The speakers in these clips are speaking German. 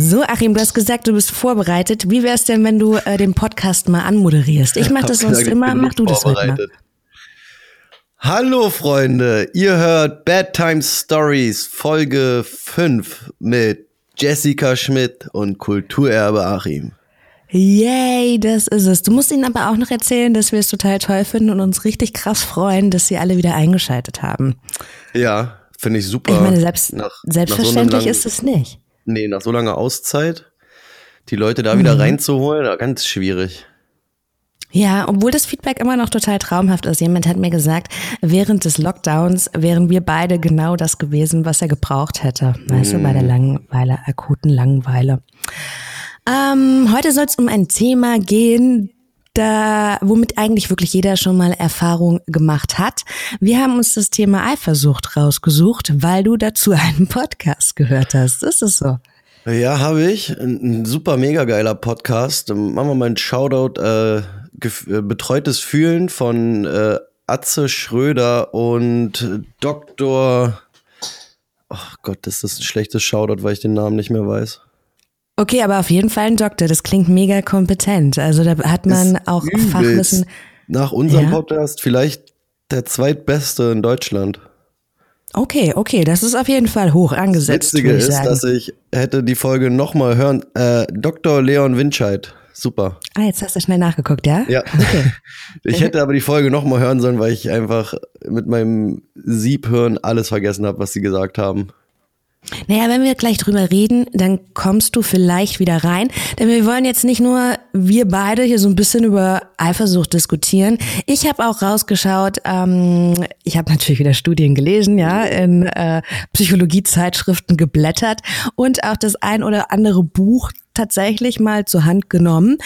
So, Achim, du hast gesagt, du bist vorbereitet. Wie wär's denn, wenn du äh, den Podcast mal anmoderierst? Ich mach das sonst immer, mach du das heute mal. Hallo Freunde, ihr hört Bad Time Stories Folge 5 mit Jessica Schmidt und Kulturerbe Achim. Yay, das ist es. Du musst ihnen aber auch noch erzählen, dass wir es total toll finden und uns richtig krass freuen, dass sie alle wieder eingeschaltet haben. Ja, finde ich super. Ich meine, selbst, nach, selbstverständlich nach so ist es nicht. Nee, nach so langer Auszeit, die Leute da mhm. wieder reinzuholen, ganz schwierig. Ja, obwohl das Feedback immer noch total traumhaft ist. Jemand hat mir gesagt, während des Lockdowns wären wir beide genau das gewesen, was er gebraucht hätte. Weißt du, bei der mhm. Langeweile, akuten Langeweile. Ähm, heute soll es um ein Thema gehen, da, womit eigentlich wirklich jeder schon mal Erfahrung gemacht hat. Wir haben uns das Thema Eifersucht rausgesucht, weil du dazu einen Podcast gehört hast. Ist es so? Ja, habe ich. Ein, ein, super mega geiler Podcast. Machen wir mal einen Shoutout. Äh, äh, betreutes Fühlen von äh, Atze Schröder und Dr. Oh Gott, das ist ein schlechtes Shoutout, weil ich den Namen nicht mehr weiß. Okay, aber auf jeden Fall ein Doktor. Das klingt mega kompetent. Also da hat man ist auch übelst. Fachwissen. Nach unserem ja. Podcast vielleicht der zweitbeste in Deutschland. Okay, okay, das ist auf jeden Fall hoch angesetzt. Das Witzige ist, sagen. dass ich hätte die Folge nochmal hören. Äh, Dr. Leon Winscheid, super. Ah, jetzt hast du schnell nachgeguckt, ja? Ja. Okay. ich hätte aber die Folge nochmal hören sollen, weil ich einfach mit meinem Siebhirn alles vergessen habe, was sie gesagt haben. Naja, wenn wir gleich drüber reden, dann kommst du vielleicht wieder rein. Denn wir wollen jetzt nicht nur wir beide hier so ein bisschen über Eifersucht diskutieren. Ich habe auch rausgeschaut, ähm, ich habe natürlich wieder Studien gelesen, ja, in äh, Psychologiezeitschriften geblättert und auch das ein oder andere Buch tatsächlich mal zur Hand genommen,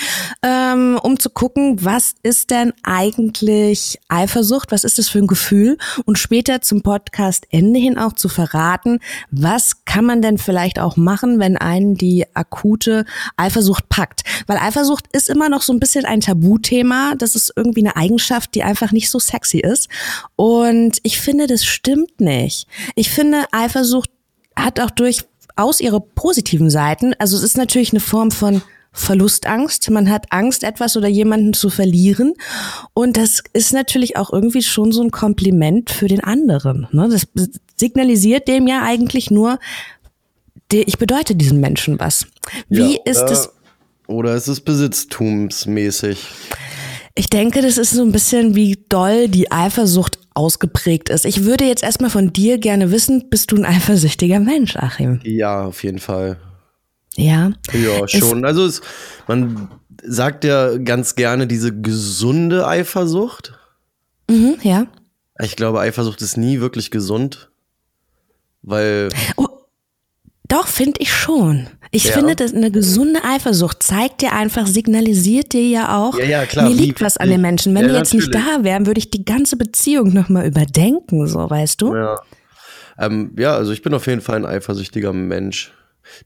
ähm, um zu gucken, was ist denn eigentlich Eifersucht, was ist das für ein Gefühl und später zum Podcast Ende hin auch zu verraten, was kann man denn vielleicht auch machen, wenn einen die akute Eifersucht packt. Weil Eifersucht ist immer noch so ein bisschen ein Tabuthema, das ist irgendwie eine Eigenschaft, die einfach nicht so sexy ist. Und ich finde, das stimmt nicht. Ich finde, Eifersucht hat auch durch aus ihre positiven Seiten. Also es ist natürlich eine Form von Verlustangst. Man hat Angst, etwas oder jemanden zu verlieren. Und das ist natürlich auch irgendwie schon so ein Kompliment für den anderen. Ne? Das signalisiert dem ja eigentlich nur, ich bedeute diesem Menschen was. Wie ja, ist es? Oder ist es besitztumsmäßig? Ich denke, das ist so ein bisschen, wie doll die Eifersucht ausgeprägt ist. Ich würde jetzt erstmal von dir gerne wissen, bist du ein eifersüchtiger Mensch, Achim? Ja, auf jeden Fall. Ja? Ja, schon. also es, man sagt ja ganz gerne diese gesunde Eifersucht. Mhm, ja. Ich glaube, Eifersucht ist nie wirklich gesund, weil. Oh, doch, finde ich schon. Ich ja. finde, dass eine gesunde Eifersucht zeigt dir einfach, signalisiert dir ja auch, ja, ja, klar, mir liegt was an den Menschen. Wenn die jetzt natürlich. nicht da wären, würde ich die ganze Beziehung nochmal überdenken, so weißt du? Ja. Ähm, ja, also ich bin auf jeden Fall ein eifersüchtiger Mensch.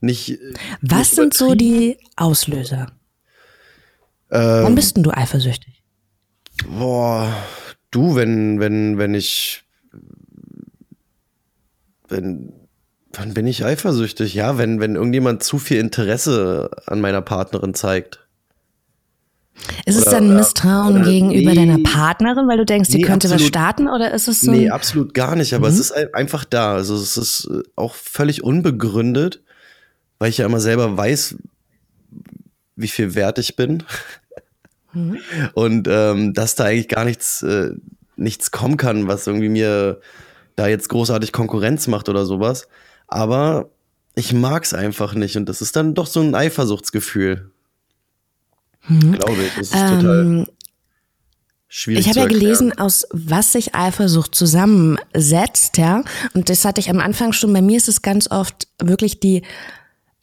Nicht. Was nicht sind so die Auslöser? Ähm, Wann bist denn du eifersüchtig? Boah, du, wenn, wenn, wenn ich, wenn Wann bin ich eifersüchtig? Ja, wenn, wenn irgendjemand zu viel Interesse an meiner Partnerin zeigt. Ist oder, es dann Misstrauen oder, gegenüber nee, deiner Partnerin, weil du denkst, die nee, könnte absolut, was starten oder ist es so? Nee, absolut gar nicht, aber mhm. es ist einfach da. Also es ist äh, auch völlig unbegründet, weil ich ja immer selber weiß, wie viel wert ich bin. Mhm. Und ähm, dass da eigentlich gar nichts, äh, nichts kommen kann, was irgendwie mir da jetzt großartig Konkurrenz macht oder sowas. Aber ich mag es einfach nicht und das ist dann doch so ein Eifersuchtsgefühl. Mhm. Glaube ich. Das ist ähm, total schwierig. Ich habe ja gelesen, aus was sich Eifersucht zusammensetzt, ja. Und das hatte ich am Anfang schon. Bei mir ist es ganz oft wirklich die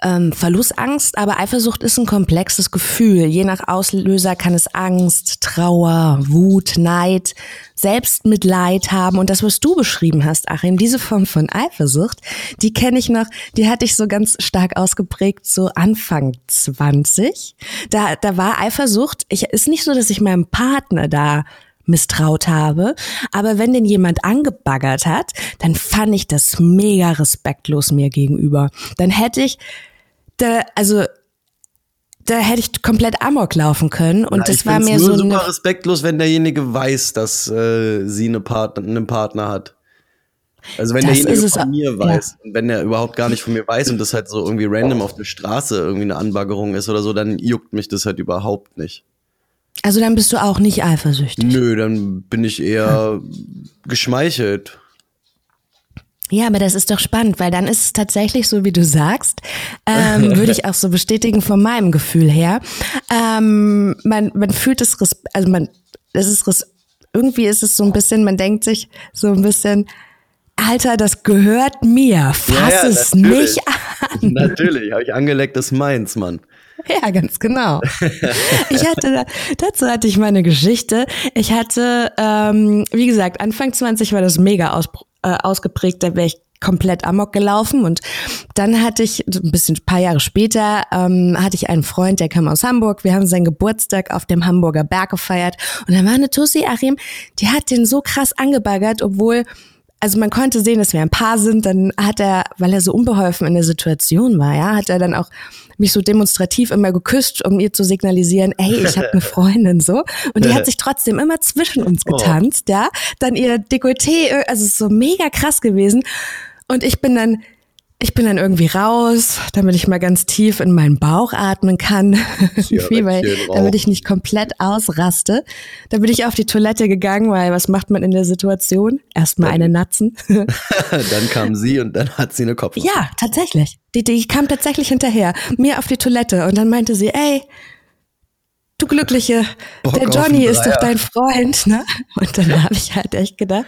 ähm, Verlustangst, aber Eifersucht ist ein komplexes Gefühl. Je nach Auslöser kann es Angst, Trauer, Wut, Neid, Selbstmitleid haben. Und das, was du beschrieben hast, Achim, diese Form von Eifersucht, die kenne ich noch, die hatte ich so ganz stark ausgeprägt, so Anfang 20. Da, da war Eifersucht, ich, ist nicht so, dass ich meinem Partner da misstraut habe. Aber wenn den jemand angebaggert hat, dann fand ich das mega respektlos mir gegenüber. Dann hätte ich da, also da hätte ich komplett amok laufen können und Ja, das war mir nur so super eine, respektlos, wenn derjenige weiß, dass äh, sie eine Part einen Partner hat. Also wenn Das derjenige von mir ja. weiß, und wenn er überhaupt gar nicht von mir weiß und das halt so irgendwie random auf der Straße irgendwie eine Anbaggerung ist oder so, dann juckt mich das halt überhaupt nicht. also dann bist du auch nicht eifersüchtig. Nö, dann bin ich eher geschmeichelt. Ja, aber das ist doch spannend, weil dann ist es tatsächlich so, wie du sagst, ähm, würde ich auch so bestätigen von meinem Gefühl her. Ähm, man, man fühlt es, also man, es ist res- irgendwie ist es so ein bisschen, man denkt sich so ein bisschen, Alter, das gehört mir, fass Ja, ja, es nicht an. Natürlich, habe ich angeleckt, das meins, Mann. Ja, ganz genau. Ich hatte, da- dazu hatte ich meine Geschichte. Ich hatte, ähm, wie gesagt, Anfang 20 war das mega aus, äh, ausgeprägt, da wäre ich komplett amok gelaufen und dann hatte ich ein bisschen ein paar Jahre später ähm, hatte ich einen Freund, der kam aus Hamburg. Wir haben seinen Geburtstag auf dem Hamburger Berg gefeiert und da war eine Tussi Achim, die hat den so krass angebaggert, obwohl also man konnte sehen, dass wir ein Paar sind. Dann hat er, weil er so unbeholfen in der Situation war, ja, hat er dann auch mich so demonstrativ immer geküsst, um ihr zu signalisieren, ey, ich habe eine Freundin so. Und die hat sich trotzdem immer zwischen uns getanzt, ja. Dann ihr Dekolleté, also es ist so mega krass gewesen. Und ich bin dann ich bin dann irgendwie raus, damit ich mal ganz tief in meinen Bauch atmen kann, weil, damit ich nicht komplett ausraste. Dann bin ich auf die Toilette gegangen, weil was macht man in der Situation? Erstmal eine Natzen. dann kam sie und dann hat sie eine Kopf. ja, tatsächlich. Die, die kam tatsächlich hinterher, mir auf die Toilette und dann meinte sie, ey, du Glückliche, Bock der Johnny ist doch dein Freund, ne? Und dann habe ich halt echt gedacht.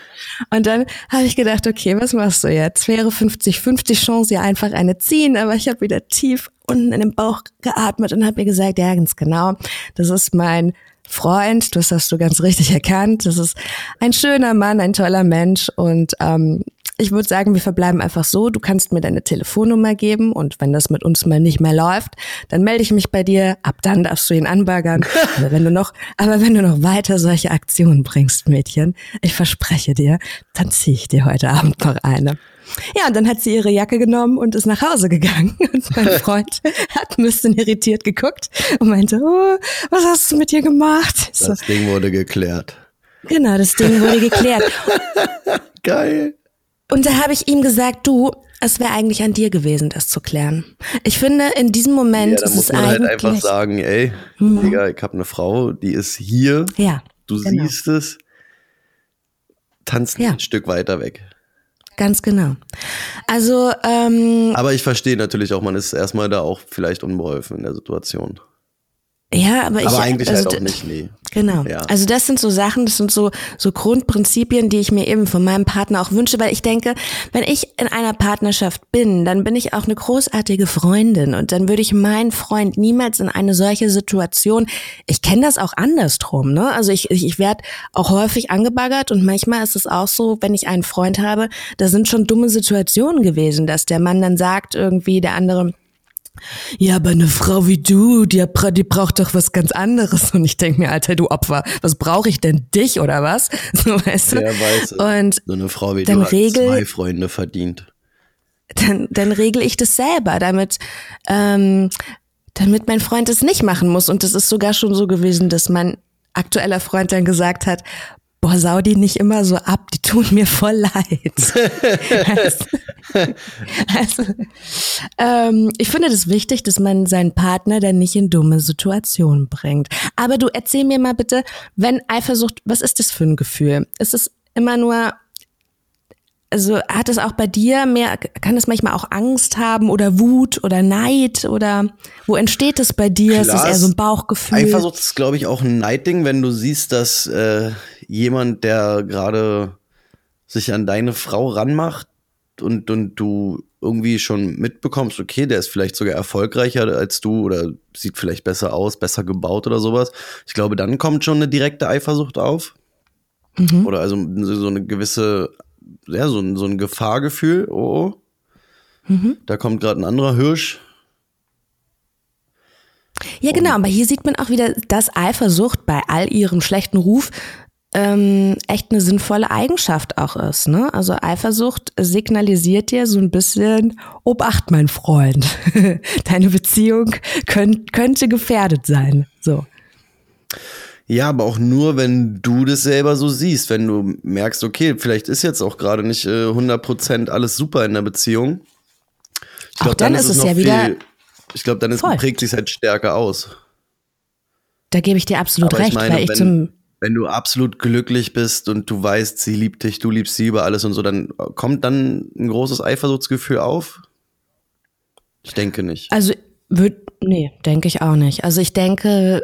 Und dann habe ich gedacht, okay, was machst du jetzt? Wäre 50-50 Chance, ihr einfach eine ziehen, aber ich habe wieder tief unten in den Bauch geatmet und habe mir gesagt, ja, ganz genau, das ist mein Freund, das hast du ganz richtig erkannt. Das ist ein schöner Mann, ein toller Mensch und ähm, ich würde sagen, wir verbleiben einfach so. Du kannst mir deine Telefonnummer geben und wenn das mit uns mal nicht mehr läuft, dann melde ich mich bei dir. Ab dann darfst du ihn anbaggern. aber wenn du noch, aber wenn du noch weiter solche Aktionen bringst, Mädchen, ich verspreche dir, dann ziehe ich dir heute Abend noch eine. Ja, und dann hat sie ihre Jacke genommen und ist nach Hause gegangen. Und mein Freund hat ein bisschen irritiert geguckt und meinte, oh, was hast du mit ihr gemacht? Ich So, Das Ding wurde geklärt. genau, das Ding wurde geklärt. Geil. Und da habe ich ihm gesagt, du, es wäre eigentlich an dir gewesen, das zu klären. Ich finde, in diesem Moment Ja, ist muss es man halt einfach sagen, ey, Digga, ich habe eine Frau, die ist hier, ja, du genau. siehst es, tanzt Ja. ein Stück weiter weg. ganz genau. Also, ähm, Aber ich verstehe natürlich auch, man ist erstmal da auch vielleicht unbeholfen in der Situation. Ja, aber ich. Aber eigentlich also, halt auch nicht, nee. Genau. Ja. Also das sind so Sachen, das sind so, so Grundprinzipien, die ich mir eben von meinem Partner auch wünsche, weil ich denke, wenn ich in einer Partnerschaft bin, dann bin ich auch eine großartige Freundin und dann würde ich meinen Freund niemals in eine solche Situation, ich kenne das auch andersrum, ne? Also ich, ich, ich werde auch häufig angebaggert und manchmal ist es auch so, wenn ich einen Freund habe, da sind schon dumme Situationen gewesen, dass der Mann dann sagt irgendwie, der andere, ja, aber eine Frau wie du, die, die braucht doch was ganz anderes. Und ich denke mir, Alter, du Opfer, was brauche ich denn dich oder was? So, weißt du? Wer weiß. Und So eine Frau wie du hat regel- zwei Freunde verdient. dann, dann regel ich das selber, damit, ähm, damit mein Freund es nicht machen muss. Und das ist sogar schon so gewesen, dass mein aktueller Freund dann gesagt hat, boah, sau die nicht immer so ab, die tun mir voll leid. also, also, ähm, ich finde das wichtig, dass man seinen Partner dann nicht in dumme Situationen bringt. Aber du erzähl mir mal bitte, wenn Eifersucht, was ist das für ein Gefühl? Ist es immer nur also hat es auch bei dir mehr, kann es manchmal auch Angst haben oder Wut oder Neid oder wo entsteht es bei dir? ist es Klar, eher so ein Bauchgefühl? Eifersucht ist, glaube ich, auch ein Neidding, wenn du siehst, dass äh, jemand, der gerade sich an deine Frau ranmacht und, und du irgendwie schon mitbekommst, okay, der ist vielleicht sogar erfolgreicher als du oder sieht vielleicht besser aus, besser gebaut oder sowas. Ich glaube, dann kommt schon eine direkte Eifersucht auf. Mhm. Oder also so eine gewisse, ja, so ein, so ein Gefahrgefühl. Oh, oh. Mhm. da kommt gerade ein anderer Hirsch. Ja, genau, aber hier sieht man auch wieder, dass Eifersucht bei all ihrem schlechten Ruf ähm, echt eine sinnvolle Eigenschaft auch ist. Ne? Also Eifersucht signalisiert dir so ein bisschen, Obacht, mein Freund, deine Beziehung könnt, könnte gefährdet sein. So. Ja, aber auch nur, wenn du das selber so siehst, wenn du merkst, okay, vielleicht ist jetzt auch gerade nicht äh, 100% alles super in der Beziehung. Ich glaub, auch dann, dann ist es ja viel, wieder. Ich glaube, dann ist, prägt sich halt stärker aus. Da gebe ich dir absolut aber recht, ich meine, weil ich wenn, zum. Wenn du absolut glücklich bist und du weißt, sie liebt dich, du liebst sie über alles und so, dann kommt dann ein großes Eifersuchtsgefühl auf? Ich denke nicht. Also, würd, nee, denke ich auch nicht. Also ich denke,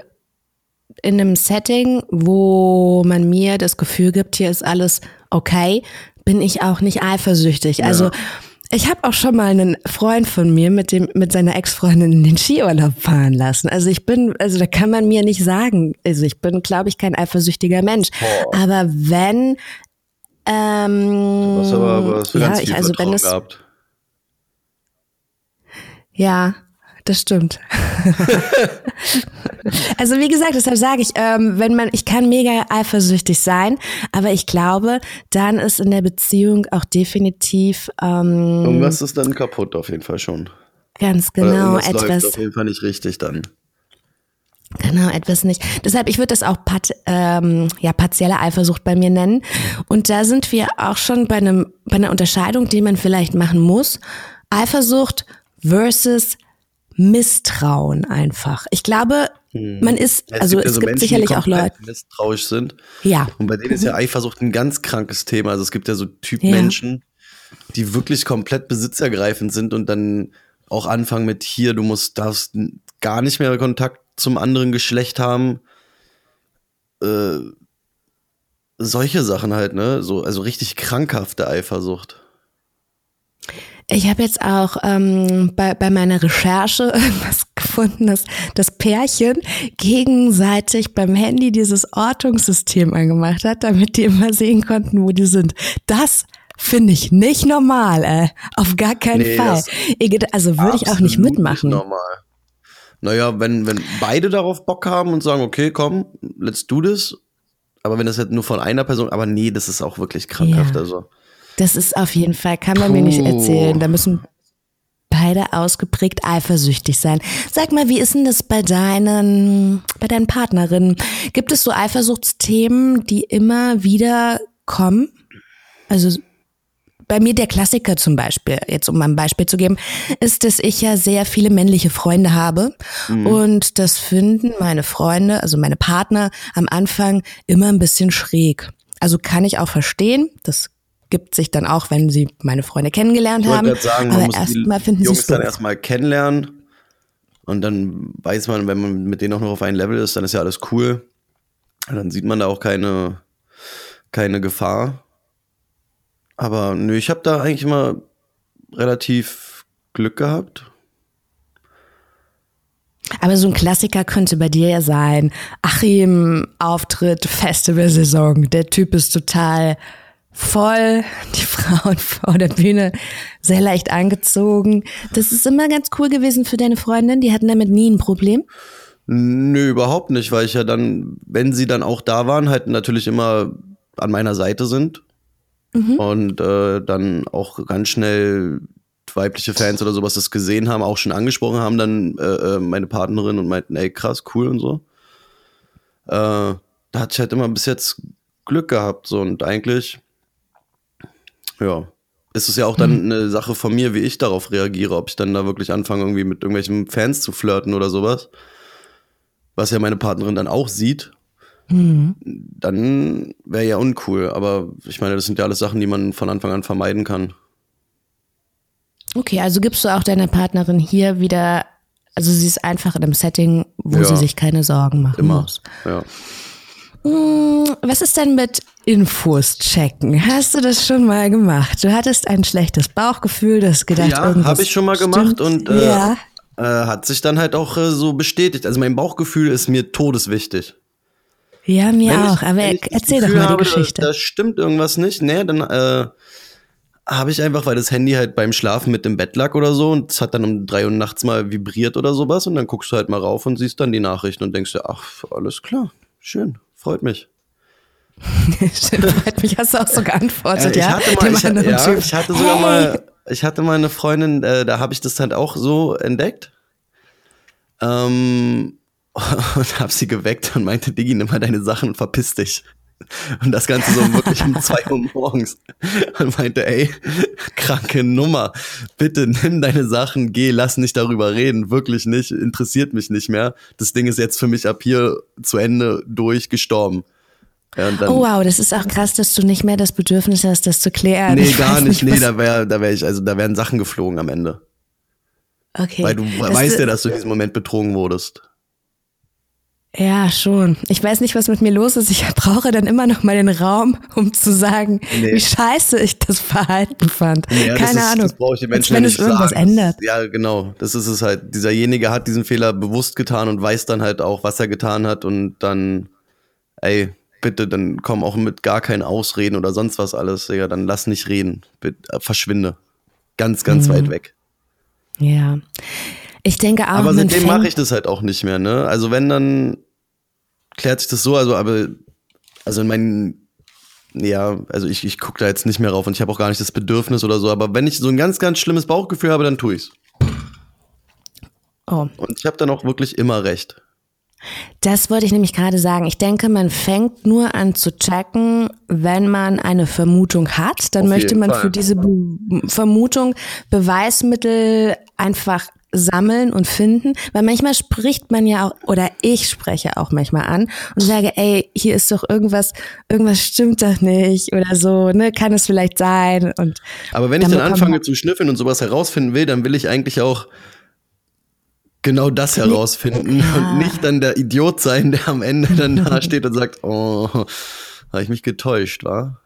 in einem Setting, wo man mir das Gefühl gibt, hier ist alles okay, bin ich auch nicht eifersüchtig. Ja. Also ich habe auch schon mal einen Freund von mir mit dem mit seiner Ex-Freundin in den Skiurlaub fahren lassen. Also ich bin, also da kann man mir nicht sagen. Also ich bin, glaube ich, kein eifersüchtiger Mensch. Oh. Aber wenn ähm, du hast aber, aber hast ja, ich, also wenn es, gehabt. Ja, das stimmt. also wie gesagt, deshalb sage ich, ähm, wenn man, ich kann mega eifersüchtig sein, aber ich glaube, dann ist in der Beziehung auch definitiv ähm, irgendwas ist dann kaputt auf jeden Fall schon. Ganz genau, etwas läuft auf jeden Fall nicht richtig dann. Genau, etwas nicht. Deshalb, ich würde das auch pat, ähm, ja, partielle Eifersucht bei mir nennen. Und da sind wir auch schon bei einem, bei einer Unterscheidung, die man vielleicht machen muss. Eifersucht versus Misstrauen einfach. Ich glaube, hm. man ist, also es gibt, also es gibt Menschen, sicherlich auch Leute, die misstrauisch sind. Ja. Und bei denen mhm. ist ja mhm. Eifersucht ein ganz krankes Thema. Also es gibt ja so Typ ja. Menschen, die wirklich komplett besitzergreifend sind und dann auch anfangen mit hier, du musst, darfst gar nicht mehr Kontakt zum anderen Geschlecht haben. Äh, solche Sachen halt, ne? So, also richtig krankhafte Eifersucht. Ich habe jetzt auch ähm, bei, bei meiner Recherche irgendwas gefunden, dass das Pärchen gegenseitig beim Handy dieses Ortungssystem angemacht hat, damit die immer sehen konnten, wo die sind. Das finde ich nicht normal, ey. Auf gar keinen nee, Fall. Also würde ich auch nicht mitmachen. Nicht normal. Naja, wenn, wenn beide darauf Bock haben und sagen, okay, komm, let's do this. Aber wenn das jetzt nur von einer Person, aber nee, das ist auch wirklich krankhaft. Ja. Also. Das ist auf jeden Fall, kann man Puh. mir nicht erzählen. Da müssen beide ausgeprägt eifersüchtig sein. Sag mal, wie ist denn das bei deinen, bei deinen Partnerinnen? Gibt es so Eifersuchtsthemen, die immer wieder kommen? Also bei mir der Klassiker zum Beispiel, jetzt um mal ein Beispiel zu geben, ist, dass ich ja sehr viele männliche Freunde habe. Mhm. Und das finden meine Freunde, also meine Partner am Anfang immer ein bisschen schräg. Also kann ich auch verstehen, das gibt sich dann auch, wenn sie meine Freunde kennengelernt ich haben. Sagen, aber erstmal finden sie es dann erstmal kennenlernen und dann weiß man, wenn man mit denen auch noch auf einem Level ist, dann ist ja alles cool. Und dann sieht man da auch keine, keine Gefahr. Aber nö, ich habe da eigentlich immer relativ Glück gehabt. Aber so ein Klassiker könnte bei dir ja sein. Achim, Auftritt, Festivalsaison. Der Typ ist total voll, die Frauen vor der Bühne sehr leicht angezogen. Das ist immer ganz cool gewesen für deine Freundin. Die hatten damit nie ein Problem. Nö, überhaupt nicht, weil ich ja dann, wenn sie dann auch da waren, halt natürlich immer an meiner Seite sind. Mhm. Und äh, dann auch ganz schnell weibliche Fans oder sowas das gesehen haben, auch schon angesprochen haben, dann äh, äh meine Partnerin und meinten, ey, krass, cool und so. Äh, da hatte ich halt immer bis jetzt Glück gehabt, so und eigentlich ja. Es ist ja auch dann mhm. eine Sache von mir, wie ich darauf reagiere, ob ich dann da wirklich anfange, irgendwie mit irgendwelchen Fans zu flirten oder sowas. Was ja meine Partnerin dann auch sieht. Mhm. Dann wäre ja uncool. Aber ich meine, das sind ja alles Sachen, die man von Anfang an vermeiden kann. Okay, also gibst du auch deiner Partnerin hier wieder, also sie ist einfach in einem Setting, wo ja. sie sich keine Sorgen machen Immer. muss. Ja. Hm, was ist denn mit Infos checken? Hast du das schon mal gemacht? Du hattest ein schlechtes Bauchgefühl, du hast gedacht, ja, habe ich schon mal stimmt. gemacht und äh, ja. äh, hat sich dann halt auch äh, so bestätigt. Also mein Bauchgefühl ist mir todeswichtig. Ja, mir wenn auch. Ich, aber erzähl doch mal die habe, Geschichte. Da stimmt irgendwas nicht. Nee, dann äh, habe ich einfach, weil das Handy halt beim Schlafen mit dem Bett lag oder so und es hat dann um drei Uhr nachts mal vibriert oder sowas und dann guckst du halt mal rauf und siehst dann die Nachrichten und denkst dir, ach, alles klar, schön freut mich. Freut mich, hast du auch so geantwortet, Äh, ich ja? mal, ich, ja, hatte sogar Hey. mal, ich hatte mal eine Freundin, äh, da habe ich das halt auch so entdeckt. Ähm, und habe sie geweckt und meinte, Diggi, nimm mal deine Sachen und verpiss dich. Und das Ganze so wirklich um zwei Uhr morgens. Und meinte, ey, kranke Nummer. Bitte nimm deine Sachen, geh, lass nicht darüber reden. Wirklich nicht, interessiert mich nicht mehr. Das Ding ist jetzt für mich ab hier zu Ende durch gestorben. Ja, Oh wow, das ist auch krass, dass du nicht mehr das Bedürfnis hast, das zu klären. Nee, Ich gar nicht. Nee, da wäre da wär ich, also da wären Sachen geflogen am Ende. okay. Weil du Das- weißt ja, dass du in diesem Moment betrogen wurdest. Ja, schon. Ich weiß nicht, was mit mir los ist. Ich brauche dann immer noch mal den Raum, um zu sagen, Nee. wie scheiße ich das Verhalten fand. Ja, Keine ist, Ahnung. Das brauche ich den Als Menschen wenn ja es nicht irgendwas sagen. ändert. Ja, genau. Das ist es halt. Dieserjenige hat diesen Fehler bewusst getan und weiß dann halt auch, was er getan hat und dann, ey, bitte, dann komm auch mit gar keinen Ausreden oder sonst was alles, Digga. Dann lass nicht reden. Bitte, äh, verschwinde. Ganz, ganz Mhm. weit weg. Ja. Ich denke auch, Aber seitdem mache ich das halt auch nicht mehr, ne? Also wenn, dann klärt sich das so, also aber, also in meinen, ja, also ich, ich gucke da jetzt nicht mehr rauf und ich habe auch gar nicht das Bedürfnis oder so, aber wenn ich so ein ganz, ganz schlimmes Bauchgefühl habe, dann tue ich's. Oh, Und ich habe dann auch wirklich immer recht. das wollte ich nämlich gerade sagen. Ich denke, man fängt nur an zu checken, wenn man eine Vermutung hat. Dann Auf möchte man Fall. für diese Be Vermutung Beweismittel einfach sammeln und finden, weil manchmal spricht man ja auch, oder ich spreche auch manchmal an und sage, ey, hier ist doch irgendwas, irgendwas stimmt doch nicht oder so, ne, kann es vielleicht sein? Und Aber wenn ich Dann anfange zu schnüffeln und sowas herausfinden will, dann will ich eigentlich auch genau das herausfinden und nicht dann der Idiot sein, der am Ende dann da steht und sagt, oh, habe ich mich getäuscht, war?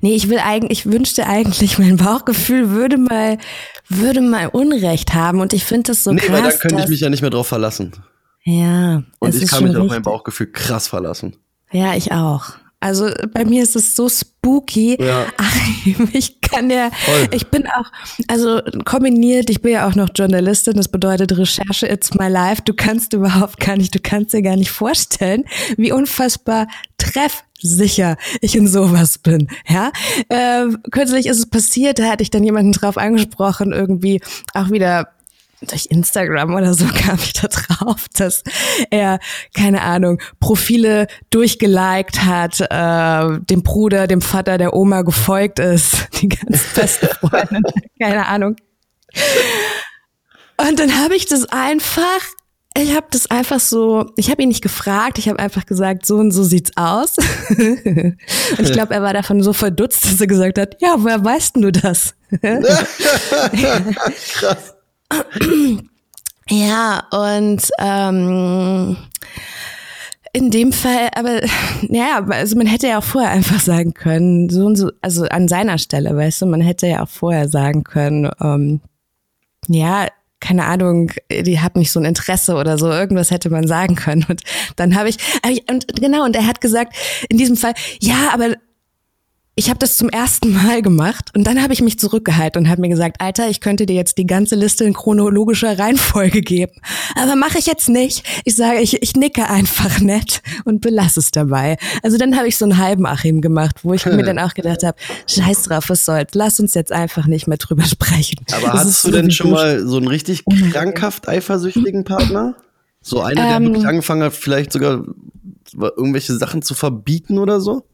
Nee, ich will eigentlich, ich wünschte eigentlich, mein Bauchgefühl würde mal, würde mal Unrecht haben und ich finde das so Nee, krass. weil dann könnte ich mich ja nicht mehr drauf verlassen. ja, Und ich kann mich auf mein Bauchgefühl krass verlassen. Ja, ich auch. Also bei mir ist es so spooky. Ja. Achim, ich kann ja, Voll. ich bin auch, also kombiniert, ich bin ja auch noch Journalistin, das bedeutet Recherche, it's my life. Du kannst überhaupt gar nicht, du kannst dir gar nicht vorstellen, wie unfassbar treffsicher ich in sowas bin. Ja, äh, kürzlich ist es passiert, da hatte ich dann jemanden drauf angesprochen, irgendwie auch wieder durch Instagram oder so kam ich da drauf, dass er, keine Ahnung, Profile durchgeliked hat, äh, dem Bruder, dem Vater, der Oma gefolgt ist, die ganz beste Freundin, keine Ahnung. Und dann habe ich das einfach, ich habe das einfach so, ich habe ihn nicht gefragt, ich habe einfach gesagt, so und so sieht's aus. und ich glaube, er war davon so verdutzt, dass er gesagt hat, ja, woher weißt du das? Krass. Ja, und ähm, in dem Fall, aber ja, also man hätte ja auch vorher einfach sagen können, so und so, also an seiner Stelle, weißt du, man hätte ja auch vorher sagen können, ähm, ja, keine Ahnung, die hat nicht so ein Interesse oder so, irgendwas hätte man sagen können. Und dann habe ich, und genau, und er hat gesagt, in diesem Fall, ja, aber ich habe das zum ersten Mal gemacht und dann habe ich mich zurückgehalten und habe mir gesagt, Alter, ich könnte dir jetzt die ganze Liste in chronologischer Reihenfolge geben, aber mache ich jetzt nicht. Ich sage, ich, ich nicke einfach nett und belasse es dabei. Also dann habe ich so einen halben Achim gemacht, wo ich mir dann auch gedacht habe, scheiß drauf, was soll's, lass uns jetzt einfach nicht mehr drüber sprechen. Aber Das hast du denn schon mal so einen richtig krankhaft eifersüchtigen Partner? So einer, der Ähm. wirklich angefangen hat, vielleicht sogar irgendwelche Sachen zu verbieten oder so?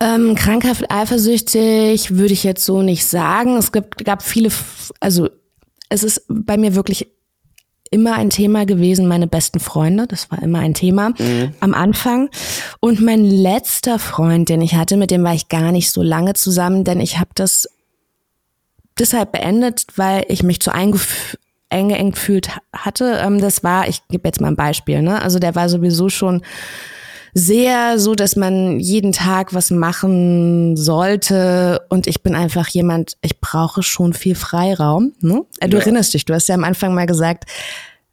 Ähm, krankhaft eifersüchtig würde ich jetzt so nicht sagen. Es gibt, gab viele, also es ist bei mir wirklich immer ein Thema gewesen, meine besten Freunde. Das war immer ein Thema am Anfang. Und mein letzter Freund, den ich hatte, mit dem war ich gar nicht so lange zusammen, denn ich habe das deshalb beendet, weil ich mich zu eingeengt gefühlt ha- hatte. Ähm, das war, ich gebe jetzt mal ein Beispiel, ne? Also der war sowieso schon sehr so, dass man jeden Tag was machen sollte. Und ich bin einfach jemand, ich brauche schon viel Freiraum. Ne? Äh, Du Ja. erinnerst dich, du hast ja am Anfang mal gesagt,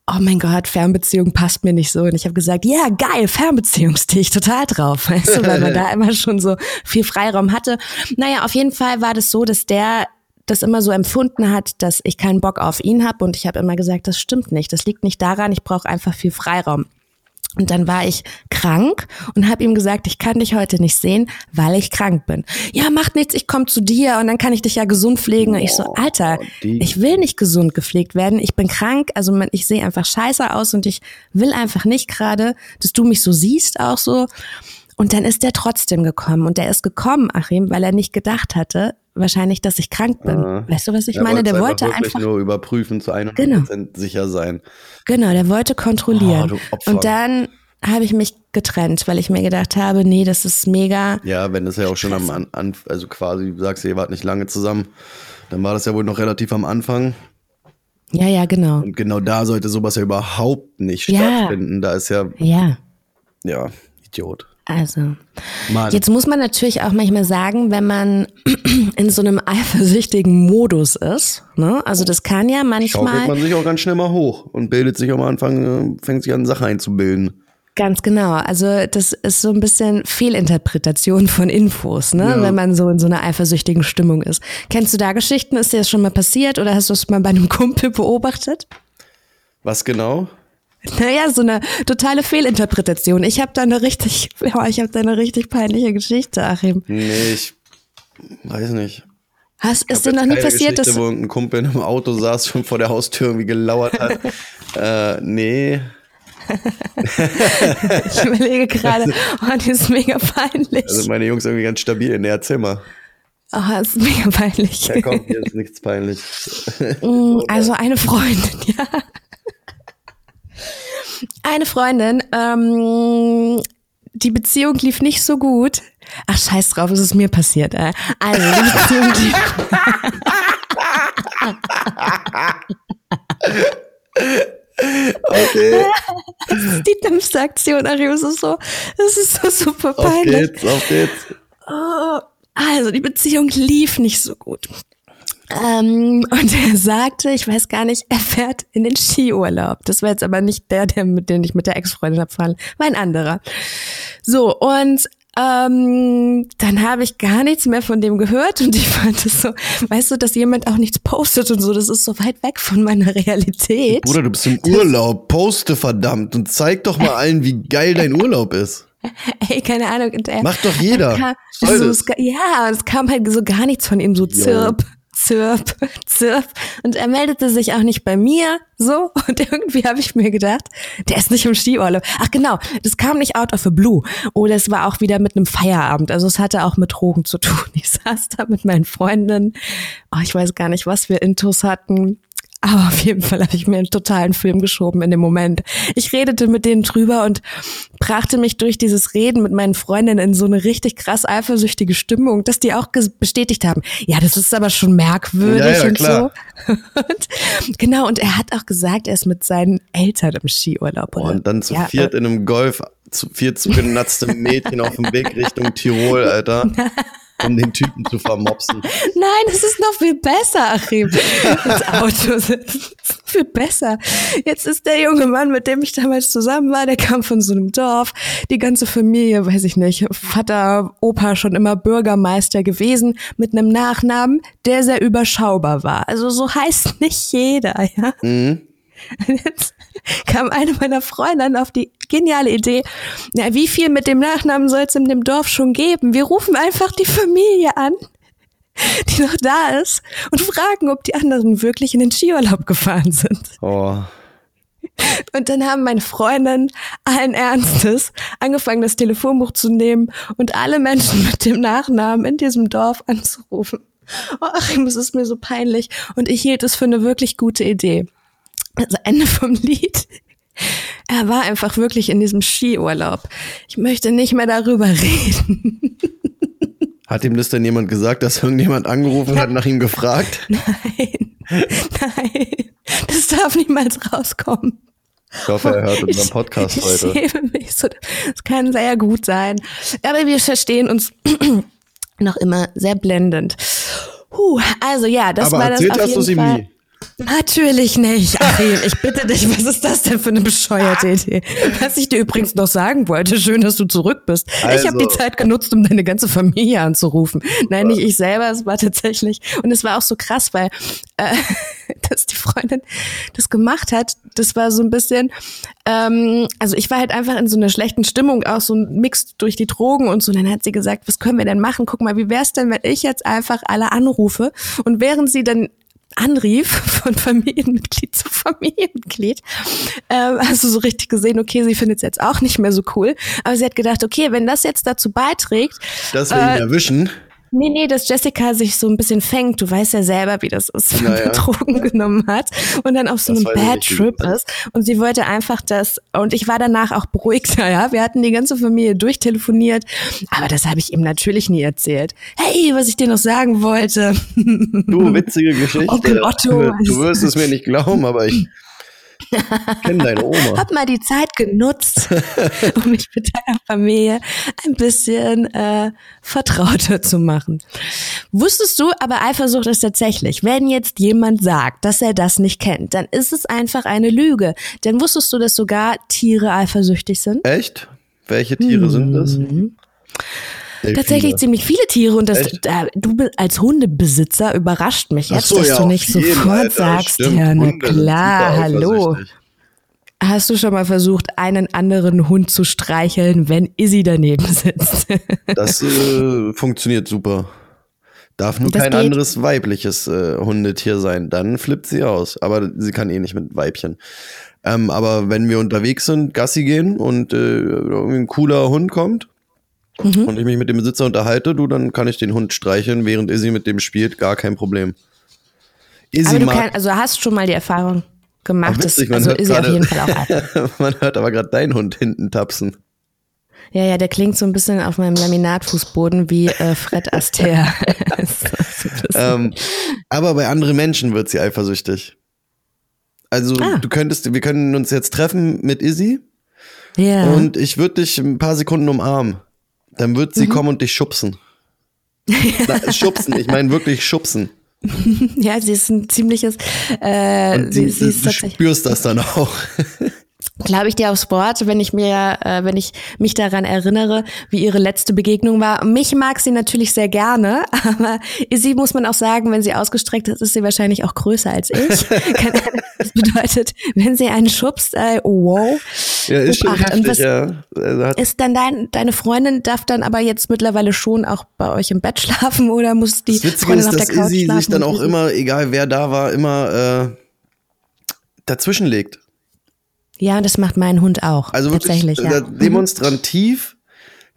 oh mein Gott, Fernbeziehung passt mir nicht so. Und ich habe gesagt, ja, geil, Fernbeziehung stehe ich total drauf. Weißt du, weil man da immer schon so viel Freiraum hatte. Naja, auf jeden Fall war das so, dass der das immer so empfunden hat, dass ich keinen Bock auf ihn habe. Und ich habe immer gesagt, das stimmt nicht. Das liegt nicht daran, ich brauche einfach viel Freiraum. Und dann war ich krank und habe ihm gesagt, ich kann dich heute nicht sehen, weil ich krank bin. Ja, macht nichts, ich komme zu dir und dann kann ich dich ja gesund pflegen. Und ich so, Alter, ich will nicht gesund gepflegt werden. Ich bin krank, also ich sehe einfach scheiße aus und ich will einfach nicht gerade, dass du mich so siehst auch so. Und dann ist der trotzdem gekommen. Und der ist gekommen, Achim, weil er nicht gedacht hatte, wahrscheinlich, dass ich krank bin. Ah. Weißt du, was ich meine? Der wollte einfach, einfach nur überprüfen, zu 100% genau. sicher sein. Genau, der wollte kontrollieren. Oh, und dann habe ich mich getrennt, weil ich mir gedacht habe, nee, das ist mega. Ja, wenn das ja auch schon am Anfang, also quasi, du sagst, ihr wart nicht lange zusammen, dann war das ja wohl noch relativ am Anfang. Ja, ja, genau. Und genau da sollte sowas ja überhaupt nicht ja. stattfinden. Da ist ja. Ja. Ja, Idiot. Also, Mann. jetzt muss man natürlich auch manchmal sagen, wenn man in so einem eifersüchtigen Modus ist, ne? Also das kann ja manchmal. Schaukelt man sich auch ganz schnell mal hoch und bildet sich am Anfang, äh, fängt sich an, Sachen einzubilden. Ganz genau. Also das ist so ein bisschen Fehlinterpretation von Infos, ne? Ja. wenn man so in so einer eifersüchtigen Stimmung ist. Kennst du da Geschichten? Ist dir das schon mal passiert oder hast du es mal bei einem Kumpel beobachtet? Was genau? Naja, so eine totale Fehlinterpretation. Ich habe da eine richtig, ja, ich habe da eine richtig peinliche Geschichte, Achim. Nee, ich weiß nicht. Hast, ist dir noch nie passiert, dass wo ein Kumpel in einem Auto saß, schon vor der Haustür irgendwie gelauert hat? äh, nee. ich überlege gerade, oh, die ist mega peinlich. Also meine Jungs irgendwie ganz stabil in der Zimmer. Oh, das ist mega peinlich. Ja, komm, hier ist nichts peinlich. Mm, also eine Freundin, ja. Eine Freundin, ähm, die Beziehung lief nicht so gut. Ach, scheiß drauf, es ist mir passiert. Äh. Also, die Beziehung lief. Okay. Das ist die dümmste Aktion, Arius. Ist so, es ist so super peinlich. Auf geht's, auf geht's. Oh, also, die Beziehung lief nicht so gut. Ähm, und er sagte, ich weiß gar nicht, er fährt in den Skiurlaub. Das war jetzt aber nicht der, der mit dem ich mit der Ex-Freundin abfahren, war ein anderer. So, und ähm, dann habe ich gar nichts mehr von dem gehört und ich fand es so, weißt du, dass jemand auch nichts postet und so, das ist so weit weg von meiner Realität. Bruder, du bist im Urlaub, poste verdammt und zeig doch mal allen, wie geil dein Urlaub ist. Ey, keine Ahnung. Macht doch jeder. Kam, so, es, ja, es kam halt so gar nichts von ihm, so zirp. Zirp, zirp. Und er meldete sich auch nicht bei mir, so. Und irgendwie habe ich mir gedacht, der ist nicht im Skiurlaub. Ach genau, das kam nicht out of the blue. Oder es war auch wieder mit einem Feierabend. Also es hatte auch mit Drogen zu tun. Ich saß da mit meinen Freundinnen. Oh, ich weiß gar nicht, was wir Intus hatten. Aber auf jeden Fall habe ich mir einen totalen Film geschoben in dem Moment. Ich redete mit denen drüber und brachte mich durch dieses Reden mit meinen Freundinnen in so eine richtig krass eifersüchtige Stimmung, dass die auch bestätigt haben. Ja, das ist aber schon merkwürdig ja, ja, und klar. so. Und, genau, und er hat auch gesagt, er ist mit seinen Eltern im Skiurlaub. Oder? Und dann zu ja, viert in einem Golf, zu viert zugenatzte Mädchen auf dem Weg Richtung Tirol, Alter. um den Typen zu vermopsen. Nein, es ist noch viel besser, Achim. Das Auto sitzt. Viel besser. Jetzt ist der junge Mann, mit dem ich damals zusammen war, der kam von so einem Dorf. Die ganze Familie, weiß ich nicht, Vater, Opa schon immer Bürgermeister gewesen, mit einem Nachnamen, der sehr überschaubar war. Also so heißt nicht jeder, ja. Mhm. Jetzt kam eine meiner Freundinnen auf die geniale Idee, na, wie viel mit dem Nachnamen soll es in dem Dorf schon geben? Wir rufen einfach die Familie an, die noch da ist, und fragen, ob die anderen wirklich in den Skiurlaub gefahren sind. Oh. Und dann haben meine Freundinnen allen Ernstes angefangen, das Telefonbuch zu nehmen und alle Menschen mit dem Nachnamen in diesem Dorf anzurufen. Achim, es ist mir so peinlich. Und ich hielt es für eine wirklich gute Idee. Also Ende vom Lied. Er war einfach wirklich in diesem Skiurlaub. Ich möchte nicht mehr darüber reden. Hat ihm das denn jemand gesagt, dass irgendjemand angerufen hat, nach ihm gefragt? Nein, nein, das darf niemals rauskommen. Ich hoffe, er hört unseren Podcast ich, heute. Ich mich so, das kann sehr gut sein. Aber wir verstehen uns noch immer sehr blendend. Puh, also ja, das Aber war das auf jeden Fall. nie. Natürlich nicht, Achim. Ich bitte dich, was ist das denn für eine bescheuerte Idee? Was ich dir übrigens noch sagen wollte, schön, dass du zurück bist. Also. Ich habe die Zeit genutzt, um deine ganze Familie anzurufen. Nein, nicht ich selber, es war tatsächlich. Und es war auch so krass, weil äh, dass die Freundin das gemacht hat, das war so ein bisschen, ähm, also ich war halt einfach in so einer schlechten Stimmung, auch so ein Mix durch die Drogen und so. Und dann hat sie gesagt, was können wir denn machen? Guck mal, wie wär's denn, wenn ich jetzt einfach alle anrufe und während sie dann anrief von Familienmitglied zu Familienmitglied, äh, hast du so richtig gesehen, okay, sie findet es jetzt auch nicht mehr so cool. Aber sie hat gedacht, okay, wenn das jetzt dazu beiträgt, dass wir äh, ihn erwischen. Nee, nee, dass Jessica sich so ein bisschen fängt. Du weißt ja selber, wie das ist, wenn naja. Drogen genommen hat und dann auf so einem Bad Trip ist. Und sie wollte einfach das, und ich war danach auch beruhigt, ja. Wir hatten die ganze Familie durchtelefoniert, aber das habe ich ihm natürlich nie erzählt. Hey, was ich dir noch sagen wollte. Du, witzige Geschichte. Onkel Otto. Du wirst es mir nicht glauben, aber ich Kenn deine Oma. Hab mal die Zeit genutzt, um mich mit deiner Familie ein bisschen äh, vertrauter zu machen. Wusstest du, aber Eifersucht ist tatsächlich, wenn jetzt jemand sagt, dass er das nicht kennt, dann ist es einfach eine Lüge. Denn wusstest du, dass sogar Tiere eifersüchtig sind? Echt? Welche Tiere mhm. sind das? Delfine. Tatsächlich ziemlich viele Tiere und das, äh, du als Hundebesitzer überrascht mich jetzt, so, dass ja, du nicht sofort Alter, sagst, stimmt. ja, na klar, hallo. Hast du schon mal versucht, einen anderen Hund zu streicheln, wenn Izzy daneben sitzt? das äh, funktioniert super. Darf nur das kein geht. anderes weibliches äh, Hundetier sein, dann flippt sie aus. Aber sie kann eh nicht mit Weibchen. Ähm, aber wenn wir unterwegs sind, Gassi gehen und äh, irgendwie ein cooler Hund kommt, mhm. und ich mich mit dem Besitzer unterhalte, du, dann kann ich den Hund streicheln, während Izzy mit dem spielt, gar kein Problem. Izzy aber du kann, also hast schon mal die Erfahrung gemacht, dass also Izzy grade, auf jeden Fall auch Man hört aber gerade deinen Hund hinten tapsen. Ja, ja, der klingt so ein bisschen auf meinem Laminatfußboden wie äh, Fred Astaire. ähm, aber bei anderen Menschen wird sie eifersüchtig. Also ah. du könntest, wir können uns jetzt treffen mit Izzy. Ja. Und ich würde dich ein paar Sekunden umarmen. Dann wird sie mhm. kommen und dich schubsen. Na, schubsen, ich meine wirklich schubsen. ja, sie ist ein ziemliches. Äh, und sie, sie, sie du spürst das dann auch. glaube ich dir aufs Wort, wenn ich mir, äh, wenn ich mich daran erinnere, wie ihre letzte Begegnung war. Mich mag sie natürlich sehr gerne, aber sie muss man auch sagen, wenn sie ausgestreckt ist, ist sie wahrscheinlich auch größer als ich. das bedeutet, wenn sie einen schubst, äh, wow. Ja, ist schon heftig, was ja. Also ist dann dein, deine Freundin darf dann aber jetzt mittlerweile schon auch bei euch im Bett schlafen oder muss die das Freundin ist, auf der Couch Izzy schlafen? sich dann auch immer, egal wer da war, immer äh, dazwischen legt. Ja, das macht mein Hund auch. Also tatsächlich, wirklich, ja. demonstrativ